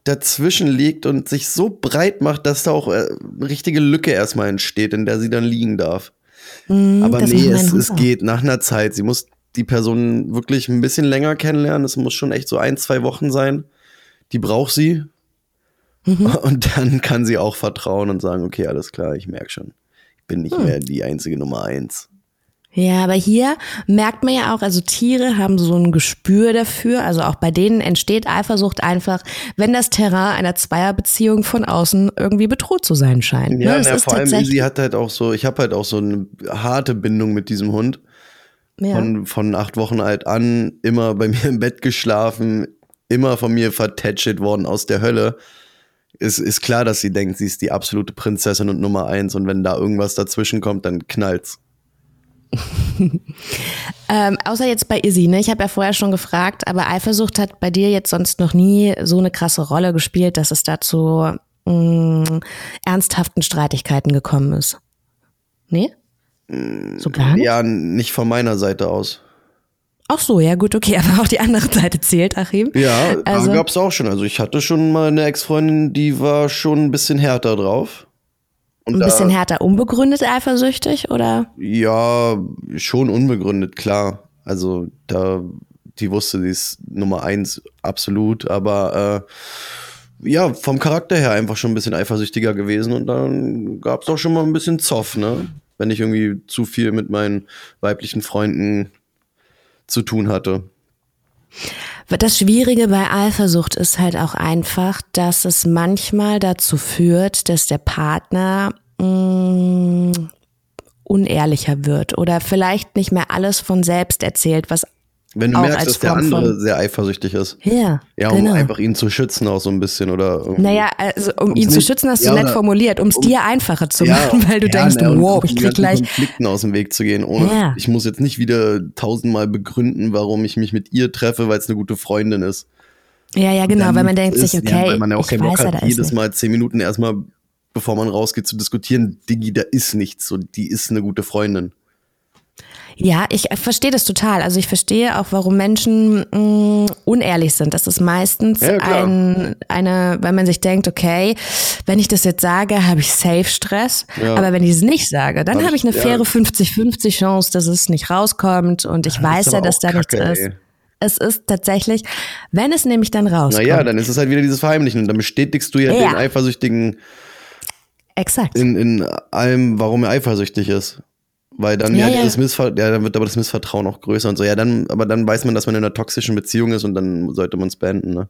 dazwischen liegt und sich so breit macht, dass da auch eine äh, richtige Lücke erstmal entsteht, in der sie dann liegen darf. Mm, Aber nee, es, es geht nach einer Zeit. Sie muss die Person wirklich ein bisschen länger kennenlernen. Es muss schon echt so ein, zwei Wochen sein. Die braucht sie. Mhm. Und dann kann sie auch vertrauen und sagen, okay, alles klar, ich merke schon. Ich bin nicht hm. mehr die einzige Nummer eins. Ja, aber hier merkt man ja auch, also Tiere haben so ein Gespür dafür. Also auch bei denen entsteht Eifersucht einfach, wenn das Terrain einer Zweierbeziehung von außen irgendwie bedroht zu sein scheint. Ja, ne? na, vor allem sie hat halt auch so, ich habe halt auch so eine harte Bindung mit diesem Hund. Ja. Von, von acht Wochen alt an, immer bei mir im Bett geschlafen, immer von mir vertätschelt worden aus der Hölle. Es ist klar, dass sie denkt, sie ist die absolute Prinzessin und Nummer eins. Und wenn da irgendwas dazwischen kommt, dann knallt's. ähm, außer jetzt bei Izzy, ne? Ich habe ja vorher schon gefragt, aber Eifersucht hat bei dir jetzt sonst noch nie so eine krasse Rolle gespielt, dass es dazu mh, mm, ernsthaften Streitigkeiten gekommen ist. Nee? So gar nicht? Ja, nicht von meiner Seite aus. Ach so, ja gut, okay, aber auch die andere Seite zählt, Achim. Ja, also, da gab's auch schon. Also ich hatte schon mal eine Ex-Freundin, die war schon ein bisschen härter drauf. Und ein bisschen da, härter unbegründet eifersüchtig, oder? Ja, schon unbegründet, klar. Also da, die wusste, die ist Nummer eins, absolut, aber äh, ja, vom Charakter her einfach schon ein bisschen eifersüchtiger gewesen und dann gab es auch schon mal ein bisschen Zoff, ne? Wenn ich irgendwie zu viel mit meinen weiblichen Freunden zu tun hatte. Das Schwierige bei Eifersucht ist halt auch einfach, dass es manchmal dazu führt, dass der Partner mh, mm, unehrlicher wird oder vielleicht nicht mehr alles von selbst erzählt, was Wenn du Auch merkst, dass der Form andere sehr eifersüchtig ist. Ja, Ja, um genau. einfach ihn zu schützen auch so ein bisschen oder. Naja, also um ihn zu schützen, hast ja, du nett formuliert, um es dir einfacher zu machen, weil du ja, denkst, ne, und wow, ich krieg gleich. Konflikten aus dem Weg zu gehen. Ohne, Ja. Ich muss jetzt nicht wieder tausendmal begründen, warum ich mich mit ihr treffe, weil es eine gute Freundin ist. Ja, ja, genau, weil man denkt ist, sich, ja, okay, weil man ja auch ich keinen Bock ja, hat, jedes. Mal zehn Minuten erstmal, bevor man rausgeht, zu diskutieren, Digi, da ist nichts. So, die ist eine gute Freundin. Ja, ich äh, verstehe das total. Also ich verstehe auch, warum Menschen mh, unehrlich sind. Das ist meistens Ja, ein, eine, weil man sich denkt, okay, wenn ich das jetzt sage, habe ich safe Stress. Ja. Aber wenn ich es nicht sage, dann Hab habe ich- ich eine faire 50-50 Chance, dass es nicht rauskommt. Und ich weiß ist ja, dass da nichts ist. ey. Es ist tatsächlich, wenn es nämlich dann rauskommt. Naja, dann ist es halt wieder dieses Verheimlichen. Und dann bestätigst du ja, Ja. den Eifersüchtigen Exakt. in, in allem, warum er eifersüchtig ist. Weil dann Ja, ja, Missver ja, dann wird aber das Missvertrauen auch größer und so. Ja, dann, aber dann weiß man, dass man in einer toxischen Beziehung ist und dann sollte man es beenden, ne?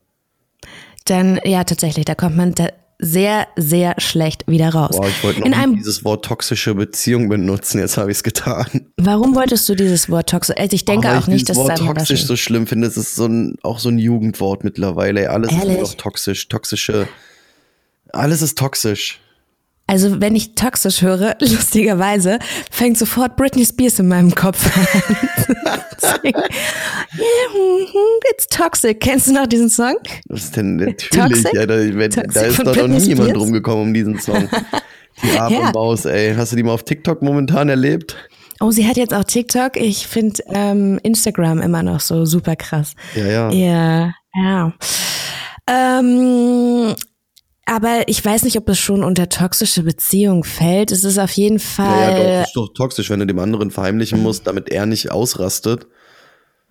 Dann, ja, tatsächlich, da kommt man sehr, sehr schlecht wieder raus. Boah, ich wollte noch In einem dieses Wort toxische Beziehung benutzen, jetzt habe ich es getan. Warum wolltest du dieses Wort toxisch? Also ich denke Oh, auch ich nicht, dass Wort dann toxisch so schlimm finde. Es ist so ein, auch so ein Jugendwort mittlerweile. Alles ist Ehrlich? nur noch toxisch, toxische. Alles ist toxisch. Also wenn ich toxisch höre, lustigerweise, fängt sofort Britney Spears in meinem Kopf an. it's toxic. Kennst du noch diesen Song? Was ist denn natürlich? Toxic? Ja, da, wenn, Toxic da ist doch noch Britney nie jemand Spears? rumgekommen um diesen Song. Die arme Ja. Maus, ey. Hast du die mal auf TikTok momentan erlebt? Oh, sie hat jetzt auch TikTok. Ich finde ähm, Instagram immer noch so super krass. Ja, ja. Ja, ja. Ähm, aber ich weiß nicht, ob es schon unter toxische Beziehung fällt. Es ist auf jeden Fall. Ja, ja, doch, ist doch toxisch, wenn du dem anderen verheimlichen musst, damit er nicht ausrastet.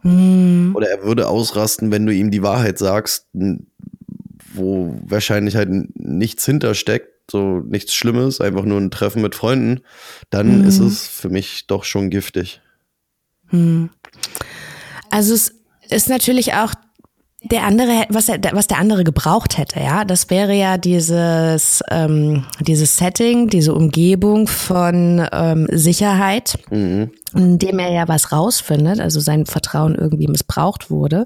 Hm. Oder er würde ausrasten, wenn du ihm die Wahrheit sagst, wo wahrscheinlich halt nichts hintersteckt, so nichts Schlimmes, einfach nur ein Treffen mit Freunden, dann Hm. ist es für mich doch schon giftig. Also es ist natürlich auch der andere, was, er, was der andere gebraucht hätte, ja, das wäre ja dieses, ähm, dieses Setting, diese Umgebung von ähm, Sicherheit, Mhm. in dem er ja was rausfindet, also sein Vertrauen irgendwie missbraucht wurde.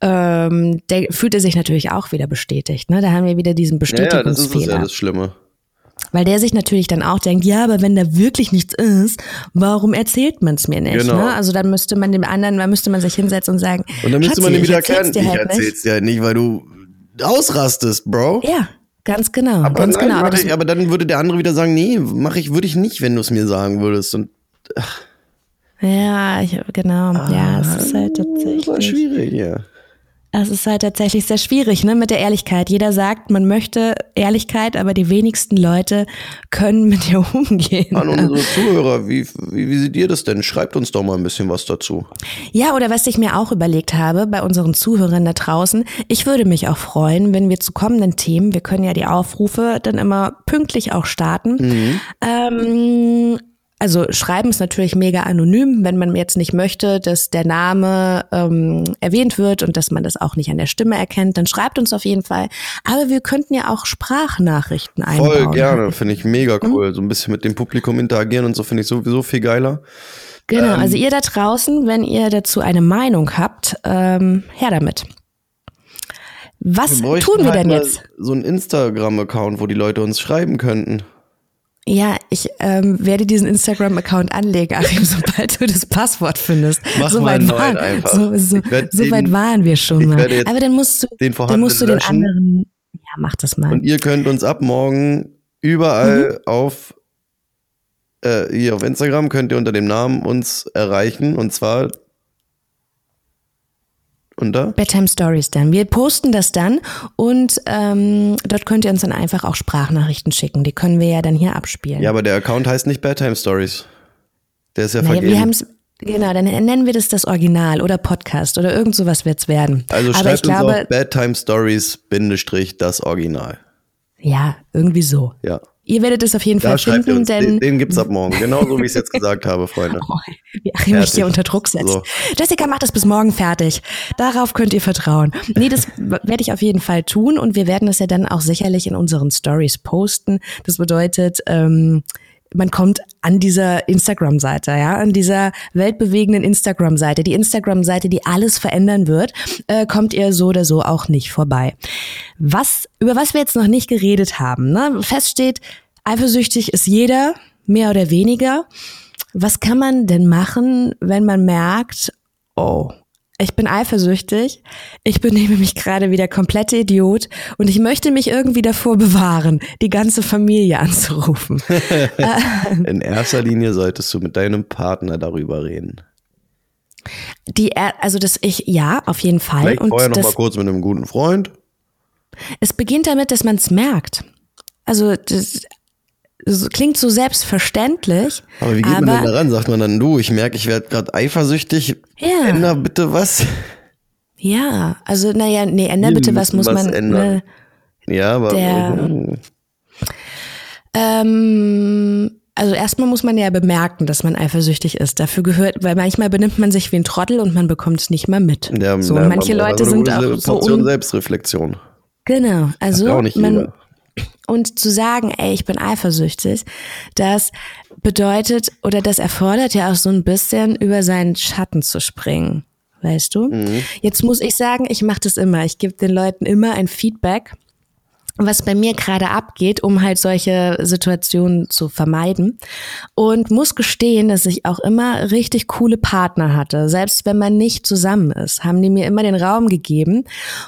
Ähm, der fühlt er sich natürlich auch wieder bestätigt. Ne? Da haben wir wieder diesen Ja, ja, das ist Bestätigungsfehler. ja das Schlimme. Weil der sich natürlich dann auch denkt, ja, aber wenn da wirklich nichts ist, warum erzählt man es mir nicht? Genau. Ne? Also dann müsste man dem anderen, dann müsste man sich hinsetzen und sagen, Und dann müsste man ihm wieder erklären, ich halt nicht. erzähl's dir halt nicht, weil du ausrastest, Bro. Ja, ganz genau, Aber, ganz nein, genau. Aber ich, aber dann würde der andere wieder sagen, nee, mache ich, würde ich nicht, wenn du es mir sagen würdest. Und ja, ich, genau. ja, es ist halt das war tatsächlich. schwierig, ja. Es ist halt tatsächlich sehr schwierig, ne, mit der Ehrlichkeit. Jeder sagt, man möchte Ehrlichkeit, aber die wenigsten Leute können mit ihr umgehen. An unsere Zuhörer, wie, wie, wie seht ihr das denn? Schreibt uns doch mal ein bisschen was dazu. Ja, oder was ich mir auch überlegt habe bei unseren Zuhörern da draußen, ich würde mich auch freuen, wenn wir zu kommenden Themen, wir können ja die Aufrufe dann immer pünktlich auch starten. Ähm, also schreiben ist natürlich mega anonym, wenn man jetzt nicht möchte, dass der Name ähm, erwähnt wird und dass man das auch nicht an der Stimme erkennt, dann schreibt uns auf jeden Fall. Aber wir könnten ja auch Sprachnachrichten einbauen. Voll gerne, finde ich mega cool. So ein bisschen mit dem Publikum interagieren und so finde ich sowieso viel geiler. Genau, Ähm, also ihr da draußen, wenn ihr dazu eine Meinung habt, ähm, her damit. Was bräuchten tun wir halt denn jetzt? So ein Instagram-Account, wo die Leute uns schreiben könnten. Ja, ich ähm, werde diesen Instagram-Account anlegen, Achim, sobald du das Passwort findest. Mach so mal weit neuen waren, einfach. So, so, so den- weit waren wir schon mal. Aber dann musst du, den dann musst du den anderen. Ja, mach das mal. Und ihr könnt uns ab morgen überall Mhm. auf äh, hier auf Instagram könnt ihr unter dem Namen uns erreichen und zwar unter Bedtime Stories dann. Wir posten das dann und ähm, dort könnt ihr uns dann einfach auch Sprachnachrichten schicken. Die können wir ja dann hier abspielen. Ja, aber der Account heißt nicht Bedtime Stories. Der ist ja Naja, wir vergeben. haben's, genau, dann nennen wir das das Original oder Podcast oder irgend sowas wird's werden. Also Aber ich schreibt uns glaube, auf Bedtime Stories Bindestrich das Original. ja, irgendwie so. Ja. Ihr werdet es auf jeden Da Fall schreibt finden, uns. Den, denn den gibt's ab morgen. Genauso wie ich es jetzt gesagt habe, Freunde. Oh, wie Achim mich hier unter Druck setzt. So. Jessica macht das bis morgen fertig. Darauf könnt ihr vertrauen. Nee, das werde ich auf jeden Fall tun und wir werden es ja dann auch sicherlich in unseren Stories posten. Das bedeutet, ähm, man kommt an dieser Instagram-Seite, ja, an dieser weltbewegenden Instagram-Seite, die Instagram-Seite, die alles verändern wird, äh, kommt ihr so oder so auch nicht vorbei. Was, über was wir jetzt noch nicht geredet haben, ne? feststeht, eifersüchtig ist jeder, mehr oder weniger. Was kann man denn machen, wenn man merkt, oh, ich bin eifersüchtig, ich benehme mich gerade wie der komplette Idiot und ich möchte mich irgendwie davor bewahren, die ganze Familie anzurufen. In erster Linie solltest du mit deinem Partner darüber reden. Die, also das ich, ja, auf jeden Fall. Vielleicht und vorher noch das, mal kurz mit einem guten Freund. Es beginnt damit, dass man es merkt. Also das, das klingt so selbstverständlich. Aber wie geht aber, man denn daran? Sagt man dann, du, ich merke, ich werde gerade eifersüchtig. Ja. Änder bitte was. Ja, also naja, nee, änder Wir bitte was muss was man. Ändern. Ne, ja, aber. Der, ähm, also erstmal muss man ja bemerken, dass man eifersüchtig ist. Dafür gehört, weil manchmal benimmt man sich wie ein Trottel und man bekommt es nicht mal mit. Ja, so, ja, manche Leute sind auch so un Selbstreflexion. Genau, also auch nicht man, und zu sagen, ey, ich bin eifersüchtig, das bedeutet oder das erfordert ja auch so ein bisschen über seinen Schatten zu springen. Weißt du? Mhm. Jetzt muss ich sagen, ich mache das immer. Ich gebe den Leuten immer ein Feedback was bei mir gerade abgeht, um halt solche Situationen zu vermeiden. Und muss gestehen, dass ich auch immer richtig coole Partner hatte. Selbst wenn man nicht zusammen ist, haben die mir immer den Raum gegeben,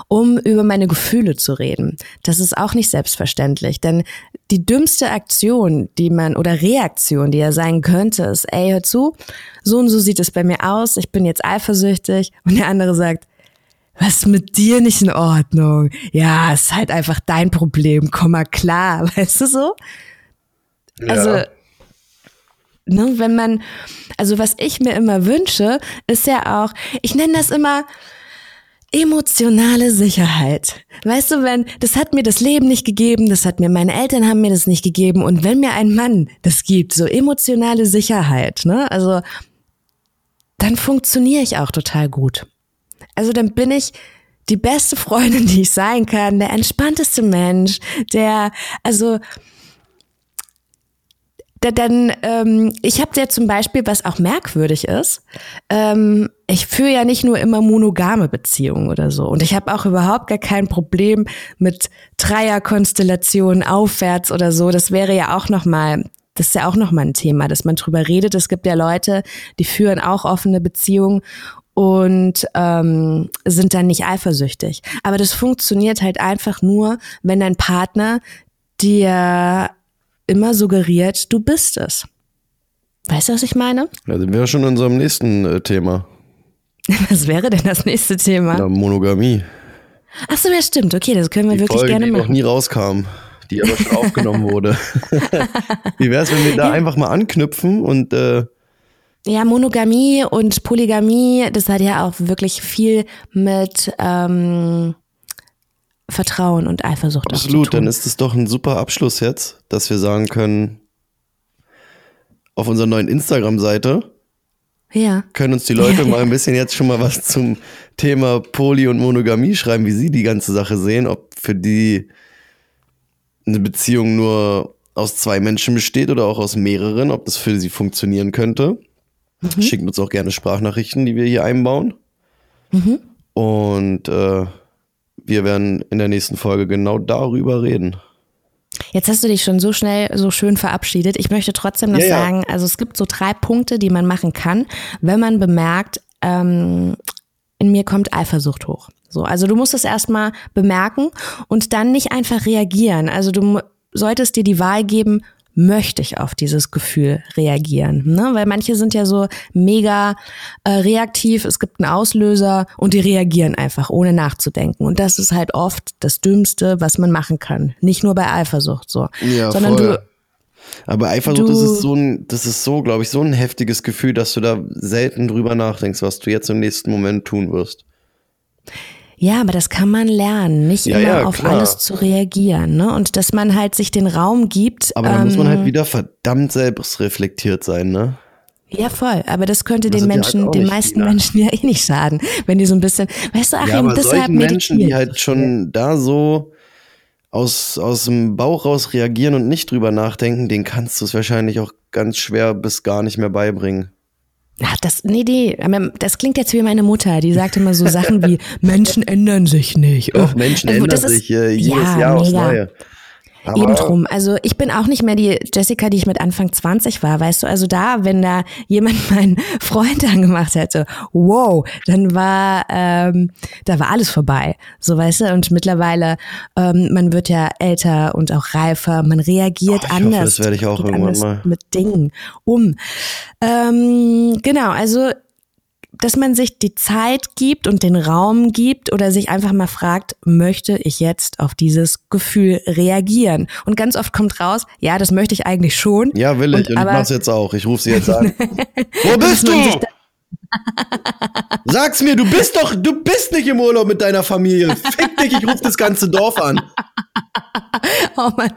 um über meine Gefühle zu reden. Das ist auch nicht selbstverständlich, denn die dümmste Aktion, die man oder Reaktion, die ja sein könnte, ist, ey, hör zu, so und so sieht es bei mir aus, ich bin jetzt eifersüchtig und der andere sagt, was ist mit dir nicht in Ordnung? Ja, ist halt einfach dein Problem, komm mal klar, weißt du so? Ja. Also, ne, wenn man, also was ich mir immer wünsche, ist ja auch, ich nenne das immer emotionale Sicherheit. Weißt du, wenn, das hat mir das Leben nicht gegeben, das hat mir, meine Eltern haben mir das nicht gegeben und wenn mir ein Mann das gibt, so emotionale Sicherheit, ne, also, dann funktioniere ich auch total gut. Also dann bin ich die beste Freundin, die ich sein kann, der entspannteste Mensch, der, also der dann, ähm, ich habe ja zum Beispiel, was auch merkwürdig ist, ähm, ich führe ja nicht nur immer monogame Beziehungen oder so. Und ich habe auch überhaupt gar kein Problem mit Dreierkonstellationen aufwärts oder so. Das wäre ja auch nochmal, das ist ja auch nochmal ein Thema, dass man drüber redet. Es gibt ja Leute, die führen auch offene Beziehungen und ähm, sind dann nicht eifersüchtig. Aber das funktioniert halt einfach nur, wenn dein Partner dir immer suggeriert, du bist es. Weißt du, was ich meine? Da sind wir schon in unserem nächsten äh, Thema. Was wäre denn das nächste Thema? Na, Monogamie. Ach so, ja stimmt. Okay, das können wir die wirklich Folge, gerne machen. Die noch nie rauskam, die aber schon aufgenommen wurde. Wie wäre es, wenn wir da einfach mal anknüpfen und äh, ja, Monogamie und Polygamie, das hat ja auch wirklich viel mit ähm, Vertrauen und Eifersucht Absolut, dann ist es doch ein super Abschluss jetzt, dass wir sagen können, auf unserer neuen Instagram-Seite ja. können uns die Leute mal ein bisschen jetzt schon mal was zum Thema Poly und Monogamie schreiben, wie sie die ganze Sache sehen, ob für die eine Beziehung nur aus zwei Menschen besteht oder auch aus mehreren, ob das für sie funktionieren könnte. Mhm. Schickt uns auch gerne Sprachnachrichten, die wir hier einbauen. Mhm. Und äh, wir werden in der nächsten Folge genau darüber reden. Jetzt hast du dich schon so schnell, so schön verabschiedet. Ich möchte trotzdem noch ja, sagen, ja. also es gibt so drei Punkte, die man machen kann, wenn man bemerkt, ähm, in mir kommt Eifersucht hoch. So, also du musst es erstmal bemerken und dann nicht einfach reagieren. Also du solltest dir die Wahl geben, möchte ich auf dieses Gefühl reagieren. Ne? Weil manche sind ja so mega äh, reaktiv, es gibt einen Auslöser und die reagieren einfach, ohne nachzudenken. Und das ist halt oft das Dümmste, was man machen kann. Nicht nur bei Eifersucht so. Ja, sondern voll. du. Aber Eifersucht, das ist so ein, das ist so, glaube ich, so ein heftiges Gefühl, dass du da selten drüber nachdenkst, was du jetzt im nächsten Moment tun wirst. Ja, aber das kann man lernen, nicht ja, immer ja, auf klar. alles zu reagieren, ne? Und dass man halt sich den Raum gibt. Aber da ähm, muss man halt ähm, wieder verdammt selbstreflektiert sein, ne? Ja, voll. Aber das könnte das den Menschen, halt den meisten wieder. Menschen ja eh nicht schaden, wenn die so ein bisschen, weißt du, Achim, ja, aber deshalb Menschen, die halt schon da so aus, aus dem Bauch raus reagieren und nicht drüber nachdenken, den kannst du es wahrscheinlich auch ganz schwer bis gar nicht mehr beibringen. Ach, das, nee, nee, das klingt jetzt wie meine Mutter, die sagt immer so Sachen wie, Menschen ändern sich nicht. Doch, Menschen also, ändern sich äh, jedes ja, Jahr aufs Neue. Aber Eben drum. Also ich bin auch nicht mehr die Jessica, die ich mit Anfang 20 war, weißt du. Also da, wenn da jemand meinen Freund angemacht hätte, wow, dann war, ähm, da war alles vorbei. So, weißt du. Und mittlerweile, ähm, man wird ja älter und auch reifer, man reagiert oh, anders. Hoffe, das werde ich auch irgendwann mal. Mit Dingen um. Ähm, genau, also dass man sich die Zeit gibt und den Raum gibt oder sich einfach mal fragt, möchte ich jetzt auf dieses Gefühl reagieren? Und ganz oft kommt raus, ja, das möchte ich eigentlich schon. Ja, will ich. Und, und ich mach's jetzt auch. Ich rufe sie jetzt an. Wo bist du? Sag's mir, du bist doch, du bist nicht im Urlaub mit deiner Familie. Fick dich, ich rufe das ganze Dorf an. oh Mann,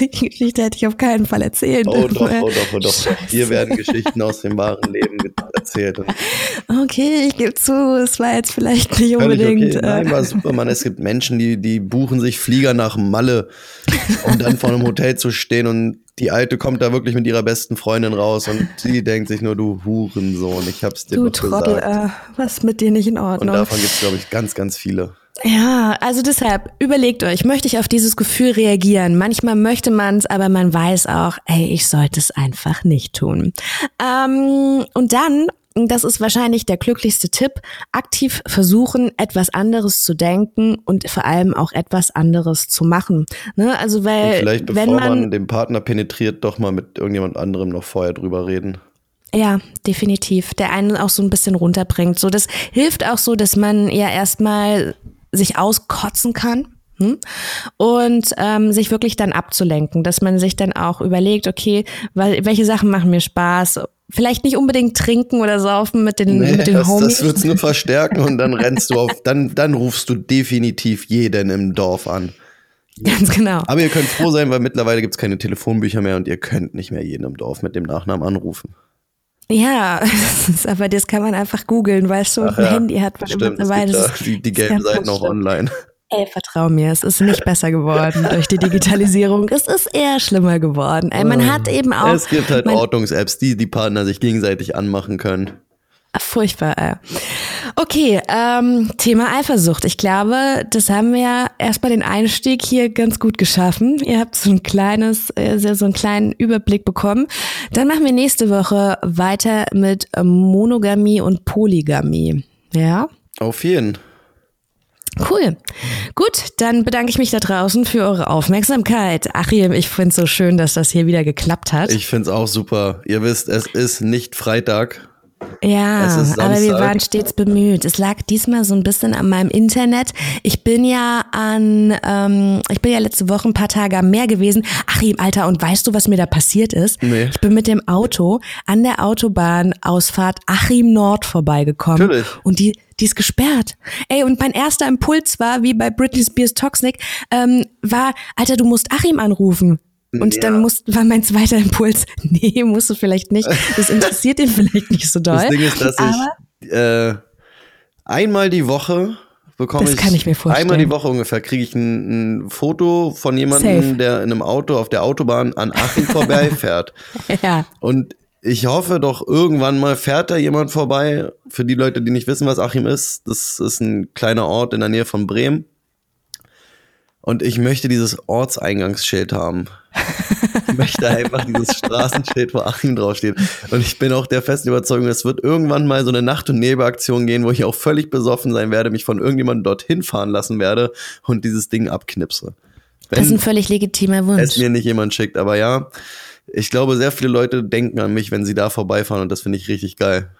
die Geschichte hätte ich auf keinen Fall erzählen Oh doch, oh doch, oh doch. Hier werden Geschichten aus dem wahren Leben erzählt. Okay, ich gebe zu, es war jetzt vielleicht nicht unbedingt. Okay. Nein, war super, Mann. Es gibt Menschen, die, die buchen sich Flieger nach Malle, um dann vor einem Hotel zu stehen und die Alte kommt da wirklich mit ihrer besten Freundin raus und sie denkt sich nur, du Hurensohn, ich hab's dir du doch Trottel, gesagt. Äh, was mit dir nicht in Ordnung? Und davon gibt's, glaube ich, ganz, ganz viele. Ja, also deshalb, überlegt euch, möchte ich auf dieses Gefühl reagieren? Manchmal möchte man es, aber man weiß auch, ey, ich sollte es einfach nicht tun. Ähm, und dann das ist wahrscheinlich der glücklichste Tipp, aktiv versuchen, etwas anderes zu denken und vor allem auch etwas anderes zu machen. Ne? Also weil und vielleicht bevor wenn man, man den Partner penetriert, doch mal mit irgendjemand anderem noch vorher drüber reden. Ja, definitiv. Der einen auch so ein bisschen runterbringt. So, das hilft auch so, dass man ja erstmal sich auskotzen kann. Hm? Und ähm, sich wirklich dann abzulenken, dass man sich dann auch überlegt, okay, weil, welche Sachen machen mir Spaß? Vielleicht nicht unbedingt trinken oder saufen mit den, nee, mit den das, Homies. Das wird's nur verstärken und dann rennst du auf, dann, dann rufst du definitiv jeden im Dorf an. Ganz genau. Aber ihr könnt froh sein, weil mittlerweile gibt's keine Telefonbücher mehr und ihr könnt nicht mehr jeden im Dorf mit dem Nachnamen anrufen. Ja, aber das kann man einfach googeln, weil so ein ja, Handy hat stimmt, mittlerweile. Da die, die gelben Seiten auch online. Ey, vertrau mir, es ist nicht besser geworden durch die Digitalisierung. Es ist eher schlimmer geworden. Ey, man hat eben auch. Es gibt halt Ortungs-Apps, die die Partner sich gegenseitig anmachen können. Furchtbar. Ey. Okay, ähm, Thema Eifersucht. Ich glaube, das haben wir ja erstmal den Einstieg hier ganz gut geschaffen. Ihr habt so ein kleines, äh, so einen kleinen Überblick bekommen. Dann machen wir nächste Woche weiter mit Monogamie und Polygamie. Ja? Auf jeden. Cool. Gut, dann bedanke ich mich da draußen für eure Aufmerksamkeit. Achim, ich finde es so schön, dass das hier wieder geklappt hat. Ich finde es auch super. Ihr wisst, es ist nicht Freitag. Ja, aber wir waren stets bemüht. Es lag diesmal so ein bisschen an meinem Internet. Ich bin ja an, ähm, ich bin ja letzte Woche ein paar Tage am Meer gewesen. Achim, Alter, und weißt du, was mir da passiert ist? Nee. Ich bin mit dem Auto an der Autobahnausfahrt Achim Nord vorbeigekommen. Natürlich. Und die, die ist gesperrt. Ey, und mein erster Impuls war, wie bei Britney Spears Toxic, ähm, war, Alter, du musst Achim anrufen. Und ja. dann muss, war mein zweiter Impuls, nee, musst du vielleicht nicht. Das interessiert ihn vielleicht nicht so doll. Das Ding ist, dass ich äh, einmal die Woche bekomme das kann ich, mir vorstellen. einmal die Woche ungefähr kriege ich ein, ein, Foto von jemandem, Safe. der in einem Auto auf der Autobahn an Achim vorbeifährt. ja. Und ich hoffe doch, irgendwann mal fährt da jemand vorbei. Für die Leute, die nicht wissen, was Achim ist, das ist ein kleiner Ort in der Nähe von Bremen. Und ich möchte dieses Ortseingangsschild haben. Ich möchte einfach dieses Straßenschild, wo Achim draufsteht. Und ich bin auch der festen Überzeugung, es wird irgendwann mal so eine Nacht- und Nebelaktion gehen, wo ich auch völlig besoffen sein werde, mich von irgendjemandem dorthin fahren lassen werde und dieses Ding abknipse. Wenn das ist ein völlig legitimer Wunsch. Es mir nicht jemand schickt, aber ja, ich glaube, sehr viele Leute denken an mich, wenn sie da vorbeifahren und das finde ich richtig geil.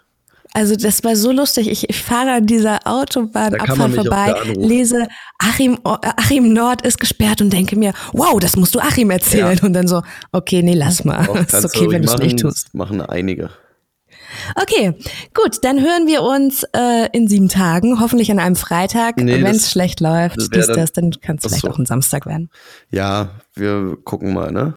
Also das war so lustig. Ich, ich fahre an dieser Autobahnabfahrt vorbei, lese Achim, Achim Nord ist gesperrt und denke mir, wow, das musst du Achim erzählen. Ja. Und dann so, okay, nee, lass mal. Auch ist okay, wenn du es nicht tust. machen einige. Okay, gut, dann hören wir uns äh, in sieben Tagen, hoffentlich an einem Freitag. Nee, wenn es schlecht läuft, dies, das, dann kann es vielleicht so. auch ein Samstag werden. Ja, wir gucken mal, ne?